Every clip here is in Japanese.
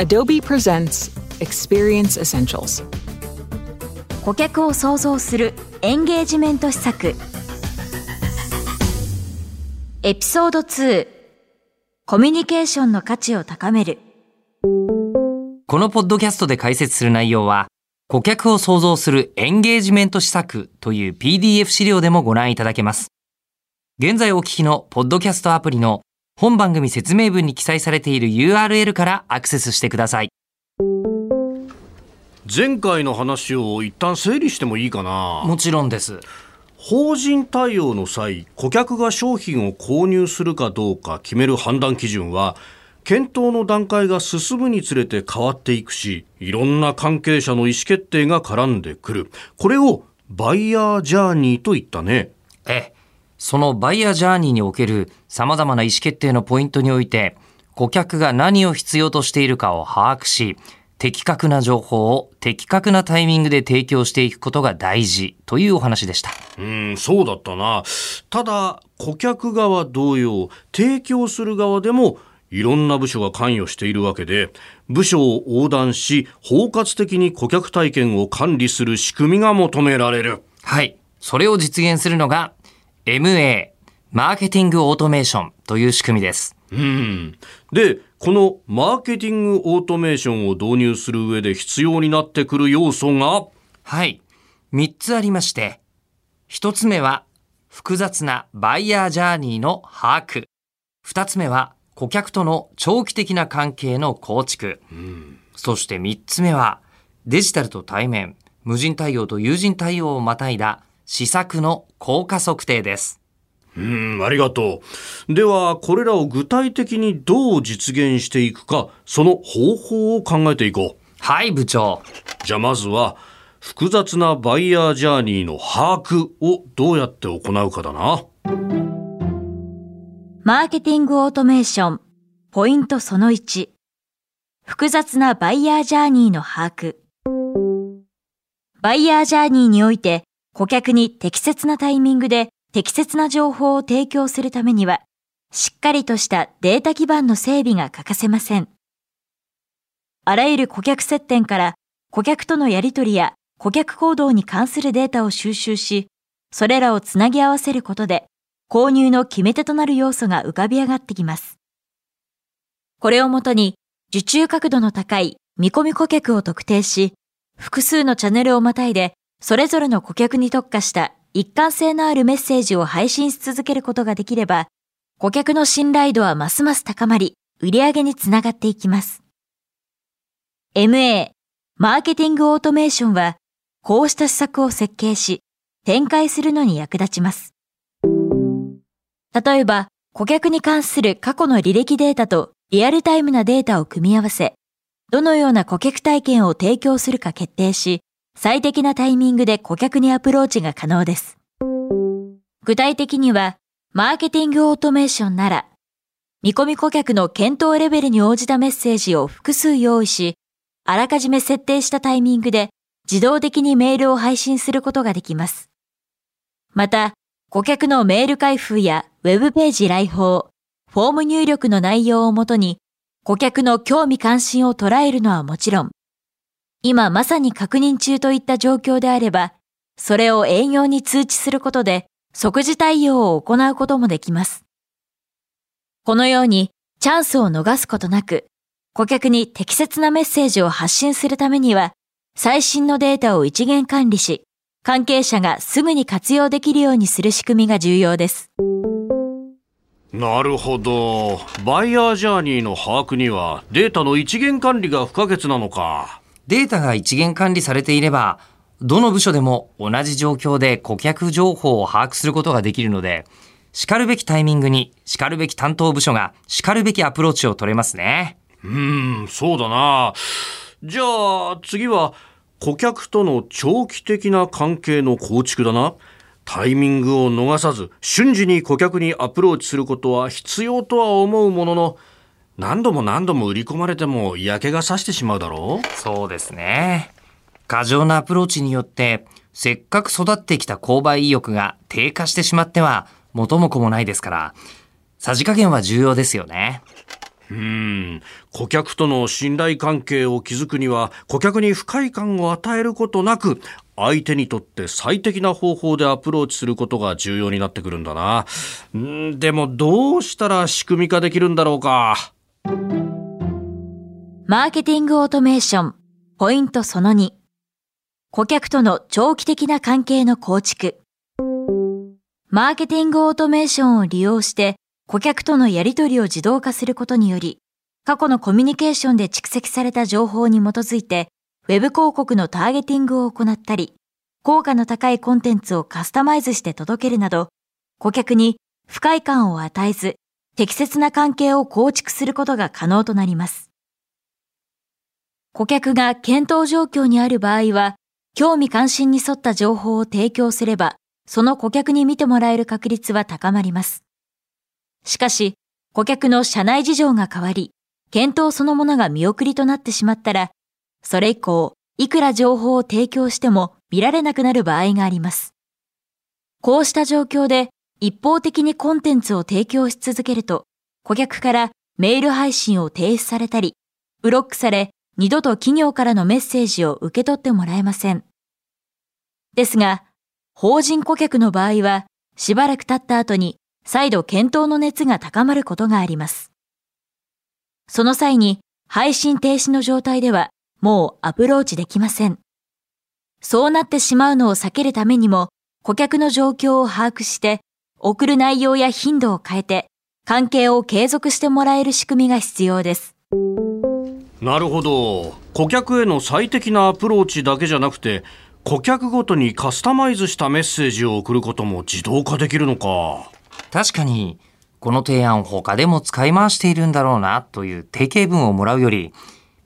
Adobe presents Experience Essentials. 顧客を創造するエンゲージメント施策エピソード2コミュニケーションの価値を高めるこのポッドキャストで解説する内容は、顧客を創造するエンゲージメント施策という PDF 資料でもご覧いただけます。現在お聞きのポッドキャストアプリの本番組説明文に記載されている URL からアクセスしてください。前回の話を一旦整理してもいいかな？もちろんです。法人対応の際顧客が商品を購入するかどうか決める判断基準は検討の段階が進むにつれて変わっていくしいろんな関係者の意思決定が絡んでくるこれをバイヤージャーニーと言ったねええ、そのバイヤージャーニーにおける様々な意思決定のポイントにおいて、顧客が何を必要としているかを把握し、的確な情報を的確なタイミングで提供していくことが大事というお話でした。うんそうだったなただ顧客側同様提供する側でもいろんな部署が関与しているわけで部署を横断し包括的に顧客体験を管理する仕組みが求められるはい。それを実現するのが MA、マーケティングオートメーションという仕組みです。うんでこのマーケティングオートメーションを導入する上で必要になってくる要素が？はい。3つありまして、1つ目は複雑なバイヤージャーニーの把握。2つ目は顧客との長期的な関係の構築。そして3つ目はデジタルと対面、無人対応と有人対応をまたいだ施策の効果測定です。うんありがとうではこれらを具体的にどう実現していくかその方法を考えていこうはい、部長。じゃあまずは複雑なバイヤージャーニーの把握をどうやって行うかだな。マーケティングオートメーションポイントその1複雑なバイヤージャーニーの把握バイヤージャーニーにおいて顧客に適切なタイミングで適切な情報を提供するためにはしっかりとしたデータ基盤の整備が欠かせません。あらゆる顧客接点から顧客とのやり取りや顧客行動に関するデータを収集し、それらをつなぎ合わせることで購入の決め手となる要素が浮かび上がってきます。これをもとに受注角度の高い見込み顧客を特定し、複数のチャンネルをまたいでそれぞれの顧客に特化した一貫性のあるメッセージを配信し続けることができれば、顧客の信頼度はますます高まり、売上につながっていきます。MA、マーケティングオートメーションは、こうした施策を設計し、展開するのに役立ちます。例えば、顧客に関する過去の履歴データとリアルタイムなデータを組み合わせ、どのような顧客体験を提供するか決定し、最適なタイミングで顧客にアプローチが可能です。具体的には、マーケティングオートメーションなら、見込み顧客の検討レベルに応じたメッセージを複数用意し、あらかじめ設定したタイミングで自動的にメールを配信することができます。また、顧客のメール開封やウェブページ来訪、フォーム入力の内容をもとに、顧客の興味関心を捉えるのはもちろん、今まさに確認中といった状況であれば、それを営業に通知することで即時対応を行うこともできます。このようにチャンスを逃すことなく、顧客に適切なメッセージを発信するためには、最新のデータを一元管理し、関係者がすぐに活用できるようにする仕組みが重要です。なるほど。バイヤージャーニーの把握にはデータの一元管理が不可欠なのか。データが一元管理されていれば、どの部署でも同じ状況で顧客情報を把握することができるので、然るべきタイミングに然るべき担当部署が然るべきアプローチを取れますね。うん、そうだな。じゃあ次は顧客との長期的な関係の構築だな。タイミングを逃さず瞬時に顧客にアプローチすることは必要とは思うものの、何度も何度も売り込まれても嫌気がさしてしまうだろう？そうですね。過剰なアプローチによって、せっかく育ってきた購買意欲が低下してしまっては元も子もないですから、さじ加減は重要ですよね。うん顧客との信頼関係を築くには顧客に不快感を与えることなく相手にとって最適な方法でアプローチすることが重要になってくるんだな。んでもどうしたら仕組み化できるんだろうか。マーケティングオートメーションポイントその2顧客との長期的な関係の構築。マーケティングオートメーションを利用して顧客とのやり取りを自動化することにより過去のコミュニケーションで蓄積された情報に基づいてウェブ広告のターゲティングを行ったり、効果の高いコンテンツをカスタマイズして届けるなど、顧客に不快感を与えず、適切な関係を構築することが可能となります。顧客が検討状況にある場合は、興味関心に沿った情報を提供すれば、その顧客に見てもらえる確率は高まります。しかし、顧客の社内事情が変わり、検討そのものが見送りとなってしまったら、それ以降、いくら情報を提供しても見られなくなる場合があります。こうした状況で一方的にコンテンツを提供し続けると、顧客からメール配信を停止されたり、ブロックされ二度と企業からのメッセージを受け取ってもらえません。ですが、法人顧客の場合は、しばらく経った後に再度検討の熱が高まることがあります。その際に配信停止の状態ではもうアプローチできません。そうなってしまうのを避けるためにも、顧客の状況を把握して、送る内容や頻度を変えて、関係を継続してもらえる仕組みが必要です。なるほど。顧客への最適なアプローチだけじゃなくて、顧客ごとにカスタマイズしたメッセージを送ることも自動化できるのか。確かに、この提案を他でも使い回しているんだろうなという定型文をもらうより、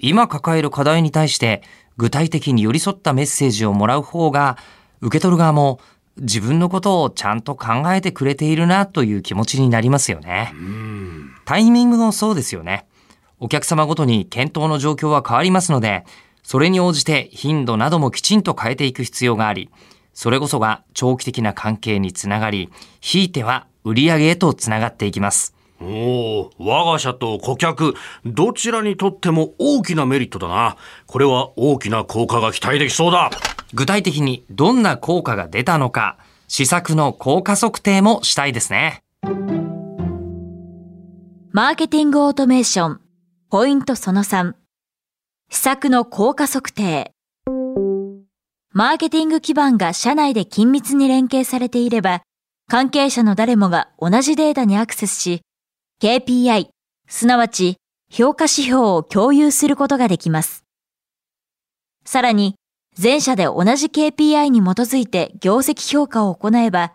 今抱える課題に対して具体的に寄り添ったメッセージをもらう方が、受け取る側も自分のことをちゃんと考えてくれているなという気持ちになりますよね。タイミングもそうですよね。お客様ごとに検討の状況は変わりますので、それに応じて頻度などもきちんと変えていく必要があり、それこそが長期的な関係につながり、ひいては売上へとつながっていきます。おお、我が社と顧客、どちらにとっても大きなメリットだな。これは大きな効果が期待できそうだ。具体的にどんな効果が出たのか、施策の効果測定もしたいですね。マーケティングオートメーション、ポイントその3、施策の効果測定。マーケティング基盤が社内で緊密に連携されていれば、関係者の誰もが同じデータにアクセスし、KPI、すなわち評価指標を共有することができます。さらに、全社で同じ KPI に基づいて業績評価を行えば、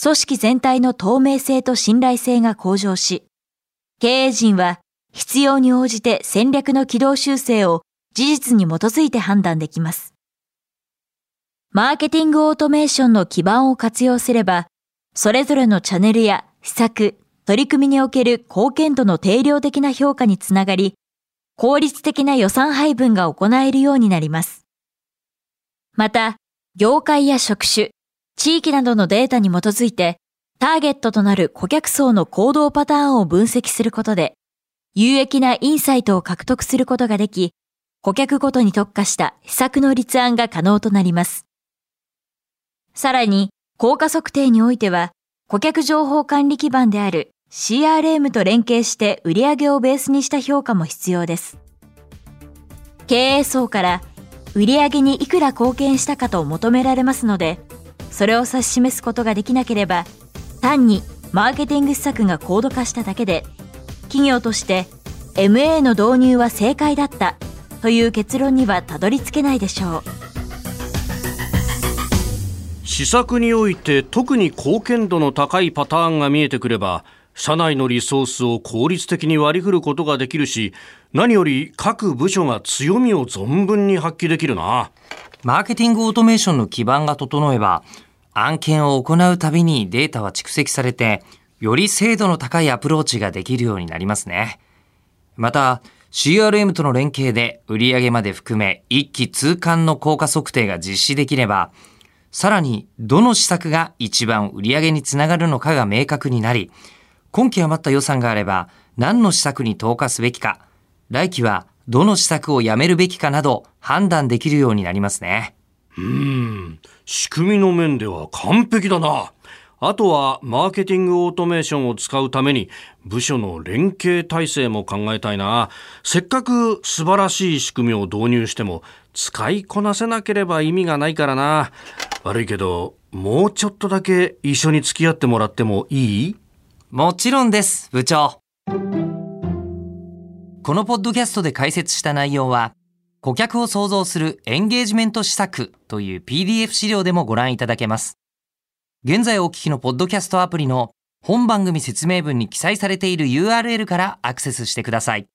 組織全体の透明性と信頼性が向上し、経営陣は必要に応じて戦略の軌道修正を事実に基づいて判断できます。マーケティングオートメーションの基盤を活用すれば、それぞれのチャンネルや施策、取り組みにおける貢献度の定量的な評価につながり、効率的な予算配分が行えるようになります。また、業界や職種、地域などのデータに基づいて、ターゲットとなる顧客層の行動パターンを分析することで、有益なインサイトを獲得することができ、顧客ごとに特化した施策の立案が可能となります。さらに、効果測定においては、顧客情報管理基盤である CRM と連携して売上をベースにした評価も必要です。経営層から売上にいくら貢献したかと求められますので、それを指し示すことができなければ、単にマーケティング施策が高度化しただけで、企業として MA の導入は正解だったという結論にはたどり着けないでしょう。施策において特に貢献度の高いパターンが見えてくれば、社内のリソースを効率的に割り振ることができるし、何より各部署が強みを存分に発揮できるな。マーケティングオートメーションの基盤が整えば、案件を行うたびにデータは蓄積されて、より精度の高いアプローチができるようになりますね。また、CRM との連携で売上まで含め一気通貫の効果測定が実施できれば、さらにどの施策が一番売上につながるのかが明確になり、今期余った予算があれば、何の施策に投下すべきか、来期はどの施策をやめるべきかなど判断できるようになりますね。うん、仕組みの面では完璧だな。あとはマーケティングオートメーションを使うために部署の連携体制も考えたいな。せっかく素晴らしい仕組みを導入しても使いこなせなければ意味がないからな。悪いけど、もうちょっとだけ一緒に付き合ってもらってもいい？もちろんです、部長。このポッドキャストで解説した内容は、顧客を創造するエンゲージメント施策という PDF 資料でもご覧いただけます。現在お聞きのポッドキャストアプリの本番組説明文に記載されている URL からアクセスしてください。